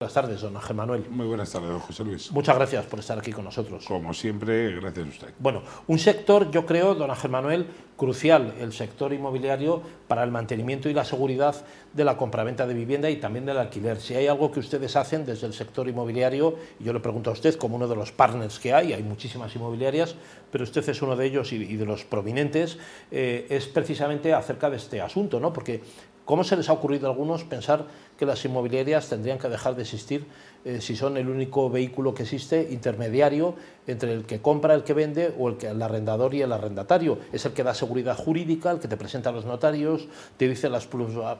Buenas tardes, don Ángel Manuel. Muy buenas tardes, don José Luis. Muchas gracias por estar aquí con nosotros. Como siempre, gracias a usted. Bueno, un sector, yo creo, don Ángel Manuel, crucial, el sector inmobiliario, para el mantenimiento y la seguridad de la compraventa de vivienda y también del alquiler. Si hay algo que ustedes hacen desde el sector inmobiliario, y yo le pregunto a usted, como uno de los partners que hay, hay muchísimas inmobiliarias, pero usted es uno de ellos y, de los prominentes, eh, es precisamente acerca de este asunto, ¿no? Porque ¿Cómo se les ha ocurrido a algunos pensar que las inmobiliarias tendrían que dejar de existir eh, si son el único vehículo que existe intermediario entre el que compra, el que vende o el, que, el arrendador y el arrendatario? Es el que da seguridad jurídica, el que te presenta a los notarios, te dice las,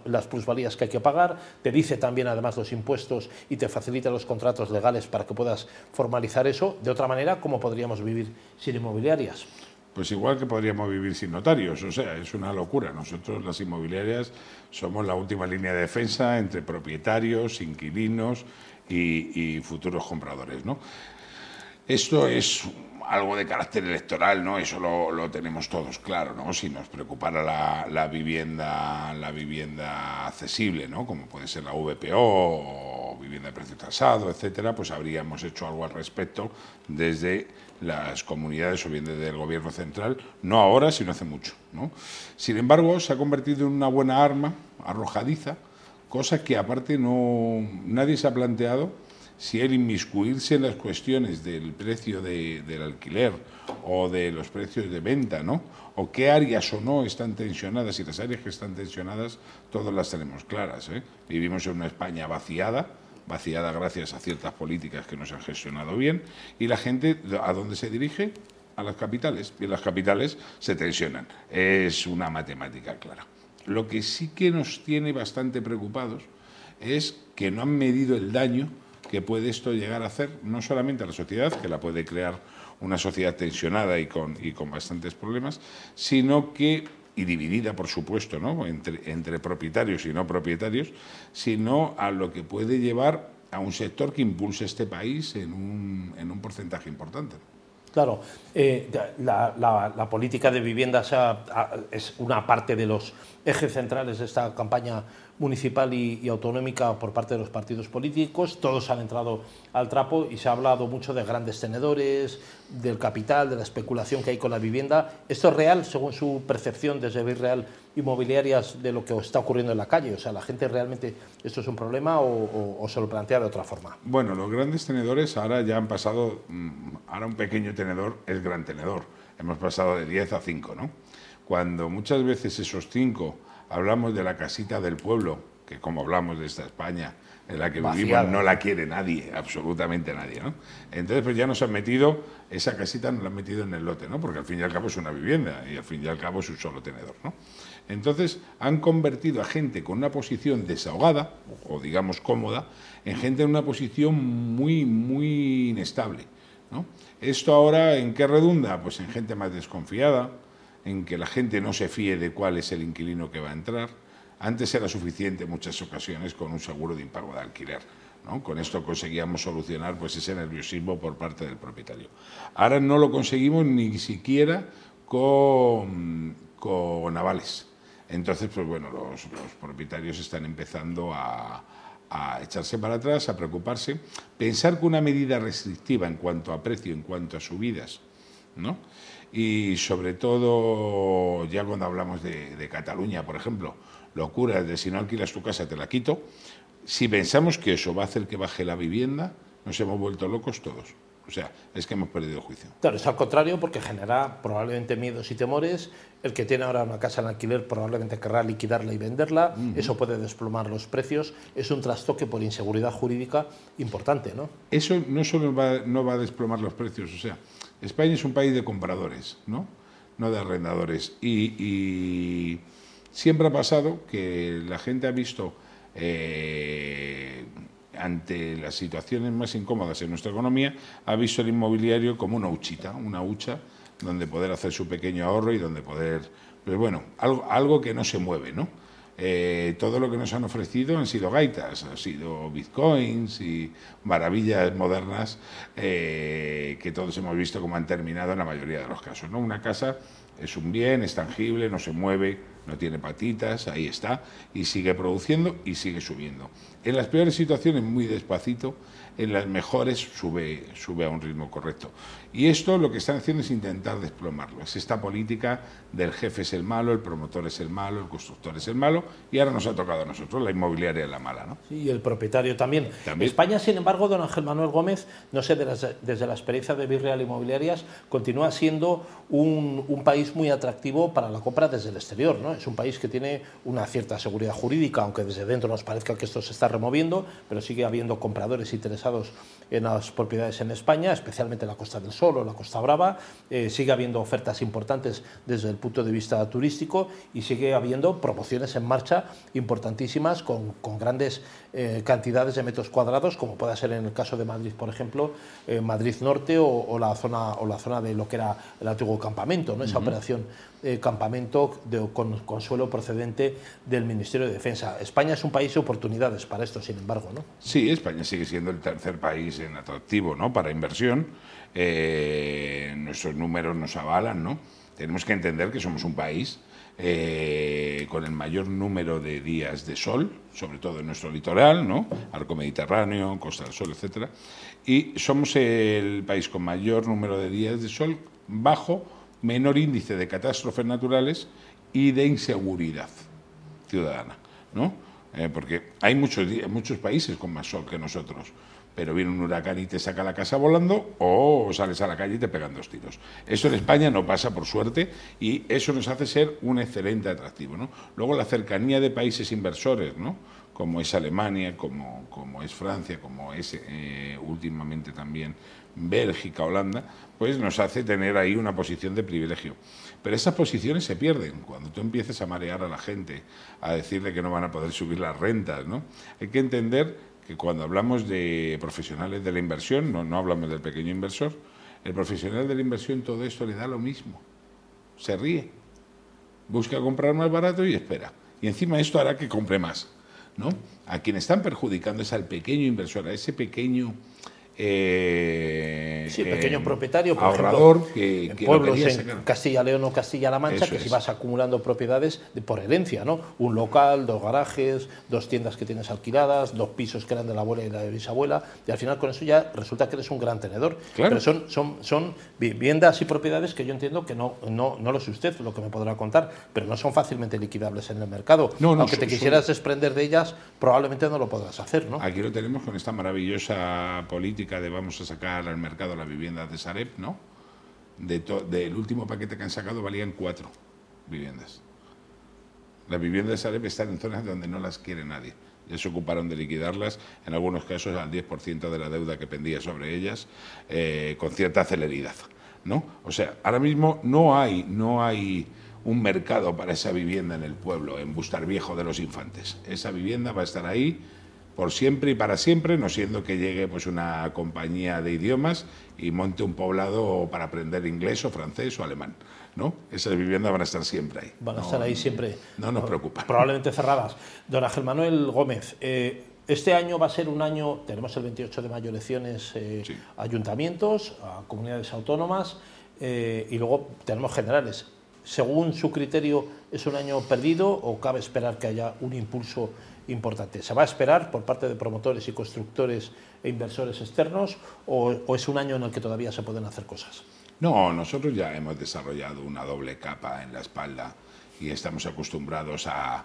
las plusvalías que hay que pagar, te dice también además los impuestos y te facilita los contratos legales para que puedas formalizar eso. De otra manera, ¿cómo podríamos vivir sin inmobiliarias? Pues igual que podríamos vivir sin notarios, o sea, es una locura. Nosotros las inmobiliarias somos la última línea de defensa entre propietarios, inquilinos y, futuros compradores. ¿no? Esto es algo de carácter electoral, ¿no? Eso lo, tenemos todos claro, ¿no? Si nos preocupara la, vivienda, la vivienda accesible, ¿no? Como puede ser la VPO o vivienda de precio tasado, etcétera, pues habríamos hecho algo al respecto desde las comunidades o bien desde el gobierno central, no ahora, sino hace mucho, ¿no? Sin embargo, se ha convertido en una buena arma arrojadiza, cosa que aparte no nadie se ha planteado si el inmiscuirse en las cuestiones del precio del alquiler o de los precios de venta, ¿no? O qué áreas o no están tensionadas y las áreas que están tensionadas, todas las tenemos claras. ¿eh? Vivimos en una España vaciada, vaciada gracias a ciertas políticas que no se han gestionado bien, y la gente, ¿a dónde se dirige? A las capitales, y las capitales se tensionan. Es una matemática clara. Lo que sí que nos tiene bastante preocupados es que no han medido el daño que puede esto llegar a hacer no solamente a la sociedad, que la puede crear una sociedad tensionada y con, y con bastantes problemas, sino que, y dividida por supuesto, ¿no? entre, entre propietarios y no propietarios, sino a lo que puede llevar a un sector que impulse este país en un, en un porcentaje importante. Claro, eh, la, la, política de vivienda es una parte de los ejes centrales de esta campaña municipal y, autonómica por parte de los partidos políticos. Todos han entrado al trapo y se ha hablado mucho de grandes tenedores, del capital, de la especulación que hay con la vivienda. ¿Esto es real según su percepción desde Virreal Inmobiliarias de lo que está ocurriendo en la calle? O sea, ¿la gente realmente esto es un problema o, se lo plantea de otra forma? Bueno, los grandes tenedores ahora ya han pasado, mm, ahora un pequeño tenedor es gran tenedor. Hemos pasado de 10 a 5, ¿no? Cuando muchas veces esos 5 hablamos de la casita del pueblo, que como hablamos de esta España en la que vivimos no la quiere nadie, absolutamente nadie, ¿no? Entonces pues ya nos han metido, esa casita nos la han metido en el lote, ¿no? Porque al fin y al cabo es una vivienda y al fin y al cabo es un solo tenedor, ¿no? Entonces han convertido a gente con una posición desahogada, o digamos cómoda, en gente en una posición muy, muy inestable, ¿no? Esto ahora, ¿en qué redunda? Pues en gente más desconfiada, en que la gente no se fíe de cuál es el inquilino que va a entrar. Antes era suficiente en muchas ocasiones con un seguro de impago de alquiler. ¿no? Con esto conseguíamos solucionar pues, ese nerviosismo por parte del propietario. Ahora no lo conseguimos ni siquiera con, con avales. Entonces, pues bueno, los, propietarios están empezando a, a echarse para atrás, a preocuparse, pensar que una medida restrictiva en cuanto a precio, en cuanto a subidas, ¿no? y sobre todo ya cuando hablamos de, Cataluña, por ejemplo, locura de si no alquilas tu casa te la quito, si pensamos que eso va a hacer que baje la vivienda, nos hemos vuelto locos todos. O sea, es que hemos perdido el juicio. Claro, es al contrario porque genera probablemente miedos y temores. El que tiene ahora una casa en alquiler probablemente querrá liquidarla y venderla. Eso puede desplomar los precios. Es un trastoque por inseguridad jurídica importante, ¿no? Eso no solo no va a desplomar los precios, o sea, España es un país de compradores, no, no de arrendadores. Y, siempre ha pasado que la gente ha visto, eh, ante las situaciones más incómodas en nuestra economía, ha visto el inmobiliario como una huchita, una hucha donde poder hacer su pequeño ahorro y donde poder, pues bueno, algo, algo que no se mueve, ¿no? Eh, todo lo que nos han ofrecido han sido gaitas, han sido bitcoins y maravillas modernas eh, que todos hemos visto cómo han terminado en la mayoría de los casos. ¿no? Una casa es un bien, es tangible, no se mueve, no tiene patitas, ahí está, y sigue produciendo y sigue subiendo. En las peores situaciones muy despacito, en las mejores sube, sube a un ritmo correcto. Y esto lo que están haciendo es intentar desplomarlo. Es esta política del jefe es el malo, el promotor es el malo, el constructor es el malo, y ahora nos ha tocado a nosotros, la inmobiliaria es la mala. ¿no? Sí, y el propietario también. España, sin embargo, don Ángel Manuel Gómez, no sé, desde la experiencia de Virreal Inmobiliarias, continúa siendo un, un, país muy atractivo para la compra desde el exterior. ¿no? Es un país que tiene una cierta seguridad jurídica, aunque desde dentro nos parezca que esto se está removiendo, pero sigue habiendo compradores interesados en las propiedades en España, especialmente en la Costa del Sol o la Costa Brava. Eh, sigue habiendo ofertas importantes desde el punto de vista turístico y sigue habiendo promociones en marcha importantísimas con, con grandes eh, cantidades de metros cuadrados, como puede ser en el caso de Madrid, por ejemplo, eh, Madrid Norte o, la zona, o la zona de lo que era el antiguo campamento, ¿no? esa operación campamento de, con, suelo procedente del Ministerio de Defensa. España es un país de oportunidades para esto, sin embargo. ¿no? Sí, España sigue siendo el tercer país en atractivo ¿no? para inversión. Eh, nuestros números nos avalan. ¿no? Tenemos que entender que somos un país eh, con el mayor número de días de sol, sobre todo en nuestro litoral, ¿no? Arco Mediterráneo, Costa del Sol, etcétera, y somos el país con mayor número de días de sol bajo menor índice de catástrofes naturales y de inseguridad ciudadana, ¿no? Eh, porque hay muchos, muchos países con más sol que nosotros, pero viene un huracán y te saca la casa volando o sales a la calle y te pegan dos tiros. Eso en España no pasa, por suerte, y eso nos hace ser un excelente atractivo. ¿no? Luego la cercanía de países inversores, ¿no? como es Alemania, como, como es Francia, como es eh, últimamente también Bélgica, Holanda, pues nos hace tener ahí una posición de privilegio. Pero esas posiciones se pierden cuando tú empieces a marear a la gente, a decirle que no van a poder subir las rentas. ¿no? Hay que entender que cuando hablamos de profesionales de la inversión, no, no hablamos del pequeño inversor, el profesional de la inversión todo esto le da lo mismo. Se ríe, busca comprar más barato y espera. Y encima esto hará que compre más. ¿no? A quien están perjudicando es al pequeño inversor, a ese pequeño eh, sí, pequeño eh, propietario, por ahorrador ejemplo, que, en pueblos en Castilla León o Castilla-La Mancha, que si vas acumulando propiedades por herencia, ¿no? Un local, dos garajes, dos tiendas que tienes alquiladas, dos pisos que eran de la abuela y la bisabuela, y al final con eso ya resulta que eres un gran tenedor. Pero son, son, son viviendas y propiedades que yo entiendo que no, no, no lo sé usted, lo que me podrá contar, pero no son fácilmente liquidables en el mercado. No, Aunque te quisieras desprender de ellas, probablemente no lo podrás hacer, ¿no? Aquí lo tenemos con esta maravillosa política de vamos a sacar al mercado las viviendas de Sareb, ¿no? De del último paquete que han sacado valían cuatro viviendas. Las viviendas de Sareb están en zonas donde no las quiere nadie. Ya se ocuparon de liquidarlas, en algunos casos al 10% de la deuda que pendía sobre ellas, eh, con cierta celeridad. ¿no? O sea, ahora mismo no hay, no hay un mercado para esa vivienda en el pueblo, en Bustar Viejo de los Infantes. Esa vivienda va a estar ahí por siempre y para siempre, no siendo que llegue pues una compañía de idiomas y monte un poblado para aprender inglés o francés o alemán. ¿no? Esas viviendas van a estar siempre ahí. Van a estar ahí siempre. No nos preocupa. Probablemente cerradas. Don Ángel Manuel Gómez, eh, este año va a ser un año, tenemos el 28 de mayo elecciones eh, ayuntamientos, a comunidades autónomas eh, y luego tenemos generales. Según su criterio, ¿es un año perdido o cabe esperar que haya un impulso importante. ¿Se va a esperar por parte de promotores y constructores e inversores externos o, es un año en el que todavía se pueden hacer cosas? No, nosotros ya hemos desarrollado una doble capa en la espalda y estamos acostumbrados a,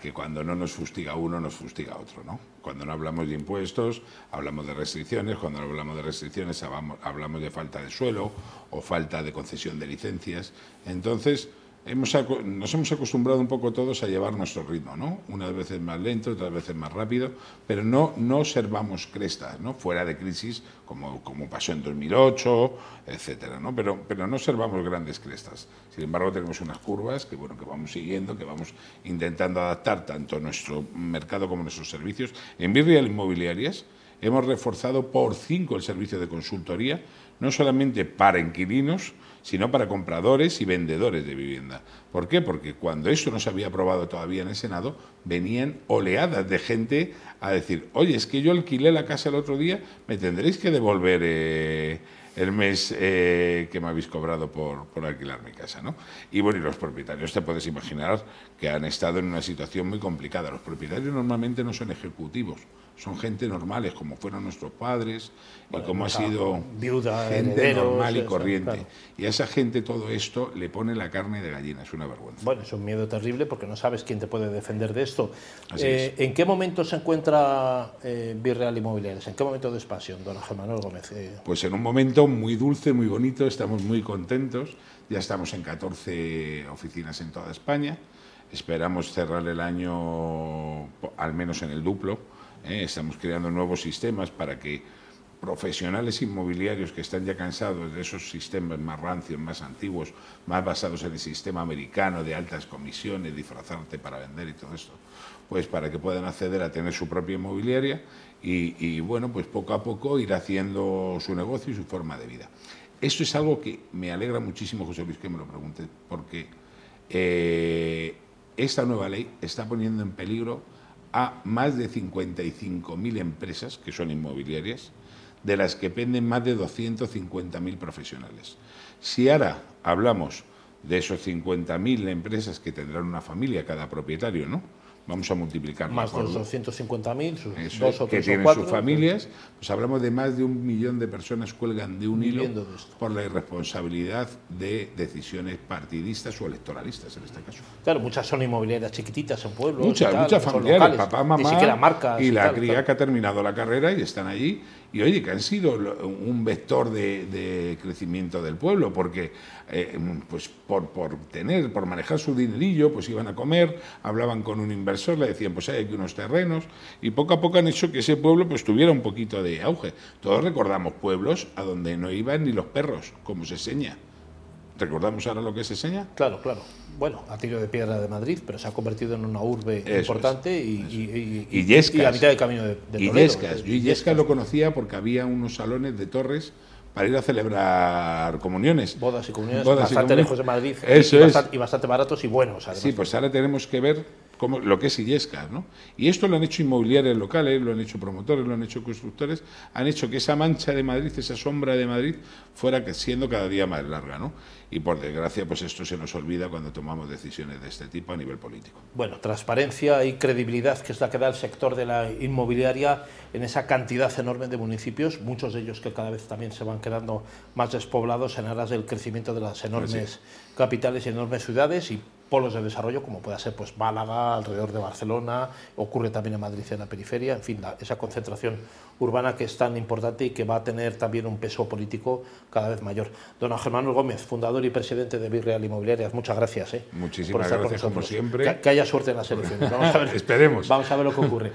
que cuando no nos fustiga uno, nos fustiga otro. ¿no? Cuando no hablamos de impuestos, hablamos de restricciones, cuando no hablamos de restricciones, hablamos de falta de suelo o falta de concesión de licencias. Entonces, nos hemos acostumbrado un poco todos a llevar nuestro ritmo, ¿no? Unas veces más lento, otras veces más rápido, pero no, no observamos crestas, ¿no? Fuera de crisis, como, como pasó en 2008, etcétera, ¿no? Pero, pero no observamos grandes crestas. Sin embargo, tenemos unas curvas que, bueno, que vamos siguiendo, que vamos intentando adaptar tanto nuestro mercado como nuestros servicios. En Virreal Inmobiliarias hemos reforzado por cinco el servicio de consultoría, no solamente para inquilinos, sino para compradores y vendedores de vivienda. ¿Por qué? Porque cuando esto no se había aprobado todavía en el Senado, venían oleadas de gente a decir, oye, es que yo alquilé la casa el otro día, me tendréis que devolver eh, el mes eh, que me habéis cobrado por, por, alquilar mi casa. ¿no? Y bueno, y los propietarios, te puedes imaginar que han estado en una situación muy complicada. Los propietarios normalmente no son ejecutivos, son gente normales, como fueron nuestros padres y como ha sido viuda, gente normal y corriente. Y a esa gente todo esto le pone la carne de gallina, es una vergüenza. Bueno, es un miedo terrible porque no sabes quién te puede defender de esto. Eh, ¿En qué momento se encuentra eh, Virreal Inmobiliarias? ¿En qué momento de expansión, don Ángel Manuel Gómez? Eh, pues en un momento muy dulce, muy bonito, estamos muy contentos. Ya estamos en 14 oficinas en toda España. Esperamos cerrar el año al menos en el duplo ¿eh? Estamos creando nuevos sistemas para que profesionales inmobiliarios que están ya cansados de esos sistemas más rancios, más antiguos, más basados en el sistema americano de altas comisiones, disfrazarte para vender y todo esto, pues para que puedan acceder a tener su propia inmobiliaria y, bueno, pues poco a poco ir haciendo su negocio y su forma de vida. Esto es algo que me alegra muchísimo, José Luis, que me lo pregunte, porque eh, esta nueva ley está poniendo en peligro a más de 55.000 empresas, que son inmobiliarias, de las que penden más de 250.000 profesionales. Si ahora hablamos de esos 50.000 empresas que tendrán una familia cada propietario, ¿no? Vamos a multiplicar más de 250.000, sus dos o que tienen sus familias, pues hablamos de más de un millón de personas cuelgan de un hilo por la irresponsabilidad de decisiones partidistas o electoralistas en este caso. Claro, muchas son inmobiliarias chiquititas en pueblos. Muchas, muchas familiares, papá, mamá y, la cría que ha terminado la carrera y están allí. Y oye, que han sido un vector de, crecimiento del pueblo, porque eh, pues por, por, tener, por manejar su dinerillo, pues iban a comer, hablaban con un inversor, le decían, pues hay aquí unos terrenos, y poco a poco han hecho que ese pueblo pues tuviera un poquito de auge. Todos recordamos pueblos a donde no iban ni los perros, como se seña. ¿Recordamos ahora lo que se seña? Claro, claro. Bueno, a tiro de piedra de Madrid, pero se ha convertido en una urbe importante y, y, y, a mitad del camino de, de Toledo. Yescas. Yo Yescas lo conocía porque había unos salones de torres para ir a celebrar comuniones. Bodas y comuniones bastante lejos de Madrid Eso y, bastante, y, bastante, baratos y buenos. Además. Sí, pues ahora tenemos que ver lo que es Illescas. ¿no? Y esto lo han hecho inmobiliarios locales, lo han hecho promotores, lo han hecho constructores, han hecho que esa mancha de Madrid, esa sombra de Madrid, fuera siendo cada día más larga. ¿no? Y por desgracia, pues esto se nos olvida cuando tomamos decisiones de este tipo a nivel político. Bueno, transparencia y credibilidad, que es la que da el sector de la inmobiliaria en esa cantidad enorme de municipios, muchos de ellos que cada vez también se van quedando más despoblados en aras del crecimiento de las enormes capitales y enormes ciudades y polos de desarrollo como pueda ser pues Málaga, alrededor de Barcelona, ocurre también en Madrid en la periferia, en fin, esa concentración urbana que es tan importante y que va a tener también un peso político cada vez mayor. Don Ángel Manuel Gómez, fundador y presidente de Virreal Inmobiliarias, muchas gracias. ¿eh? Muchísimas gracias, como siempre. Que, haya suerte en las elecciones. Vamos a ver, Esperemos. Vamos a ver lo que ocurre.